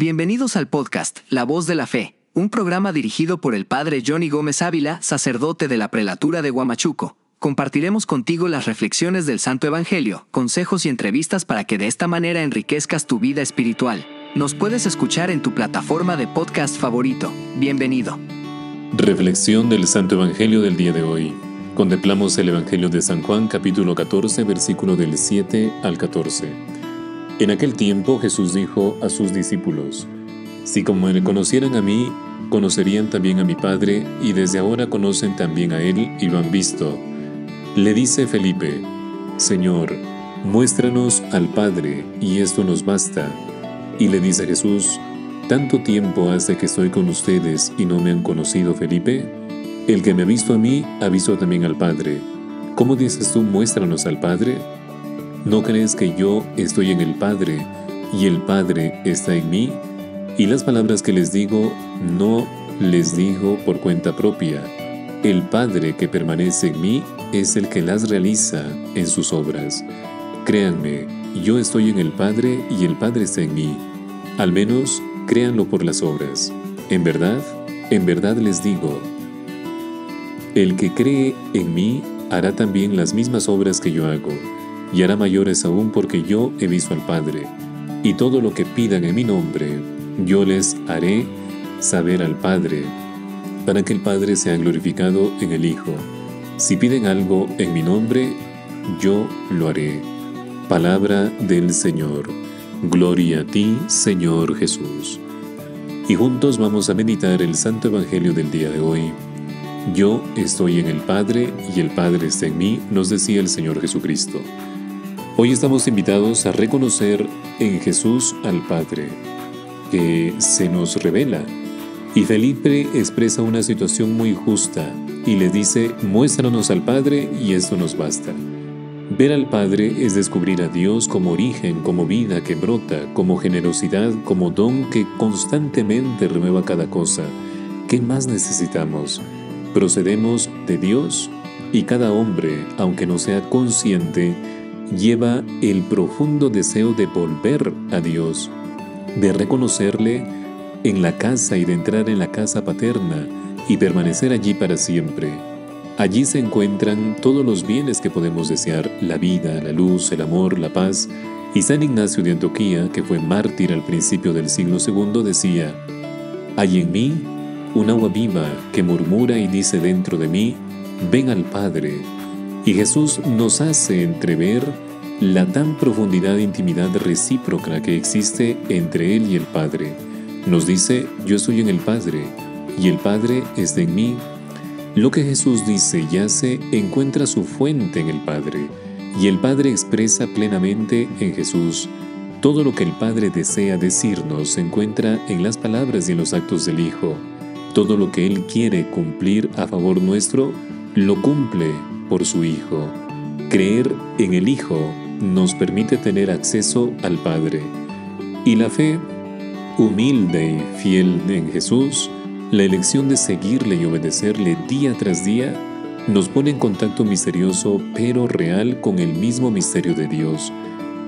Bienvenidos al podcast La Voz de la Fe, un programa dirigido por el Padre Johnny Gómez Ávila, sacerdote de la prelatura de Huamachuco. Compartiremos contigo las reflexiones del Santo Evangelio, consejos y entrevistas para que de esta manera enriquezcas tu vida espiritual. Nos puedes escuchar en tu plataforma de podcast favorito. Bienvenido. Reflexión del Santo Evangelio del día de hoy. Contemplamos el Evangelio de San Juan capítulo 14 versículo del 7 al 14. En aquel tiempo Jesús dijo a sus discípulos, Si como me conocieran a mí, conocerían también a mi Padre, y desde ahora conocen también a Él y lo han visto. Le dice Felipe, Señor, muéstranos al Padre, y esto nos basta. Y le dice Jesús, ¿Tanto tiempo hace que estoy con ustedes y no me han conocido, Felipe? El que me ha visto a mí, ha visto también al Padre. ¿Cómo dices tú, muéstranos al Padre? ¿No crees que yo estoy en el Padre y el Padre está en mí? Y las palabras que les digo, no les digo por cuenta propia. El Padre que permanece en mí es el que las realiza en sus obras. Créanme, yo estoy en el Padre y el Padre está en mí. Al menos créanlo por las obras. En verdad, en verdad les digo, el que cree en mí hará también las mismas obras que yo hago, y hará mayores aún porque yo he visto al Padre. Y todo lo que pidan en mi nombre, yo les haré saber al Padre, para que el Padre sea glorificado en el Hijo. Si piden algo en mi nombre, yo lo haré. Palabra del Señor. Gloria a ti, Señor Jesús. Y juntos vamos a meditar el Santo Evangelio del día de hoy. Yo estoy en el Padre y el Padre está en mí, nos decía el Señor Jesucristo. Hoy estamos invitados a reconocer en Jesús al Padre, que se nos revela. Y Felipe expresa una situación muy justa y le dice, muéstranos al Padre y esto nos basta. Ver al Padre es descubrir a Dios como origen, como vida que brota, como generosidad, como don que constantemente renueva cada cosa. ¿Qué más necesitamos? Procedemos de Dios y cada hombre, aunque no sea consciente, lleva el profundo deseo de volver a Dios, de reconocerle en la casa y de entrar en la casa paterna y permanecer allí para siempre. Allí se encuentran todos los bienes que podemos desear, la vida, la luz, el amor, la paz. Y San Ignacio de Antioquía, que fue mártir al principio del siglo II, decía, Hay en mí un agua viva que murmura y dice dentro de mí, ven al Padre. Y Jesús nos hace entrever la tan profundidad de intimidad recíproca que existe entre Él y el Padre. Nos dice, yo estoy en el Padre, y el Padre está en mí lo que Jesús dice y hace encuentra su fuente en el Padre, y el Padre expresa plenamente en Jesús. Todo lo que el Padre desea decirnos se encuentra en las palabras y en los actos del Hijo. Todo lo que Él quiere cumplir a favor nuestro, lo cumple por su Hijo. Creer en el Hijo nos permite tener acceso al Padre. Y la fe, humilde y fiel en Jesús, la elección de seguirle y obedecerle día tras día nos pone en contacto misterioso pero real con el mismo misterio de Dios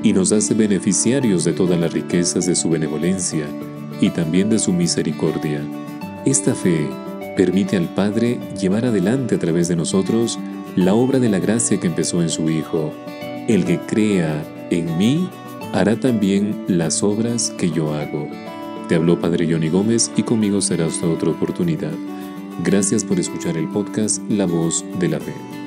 y nos hace beneficiarios de todas las riquezas de su benevolencia y también de su misericordia. Esta fe permite al Padre llevar adelante a través de nosotros la obra de la gracia que empezó en su Hijo. El que crea en mí hará también las obras que yo hago. Te habló Padre Johnny Gómez y conmigo será hasta otra oportunidad. Gracias por escuchar el podcast La Voz de la Fe.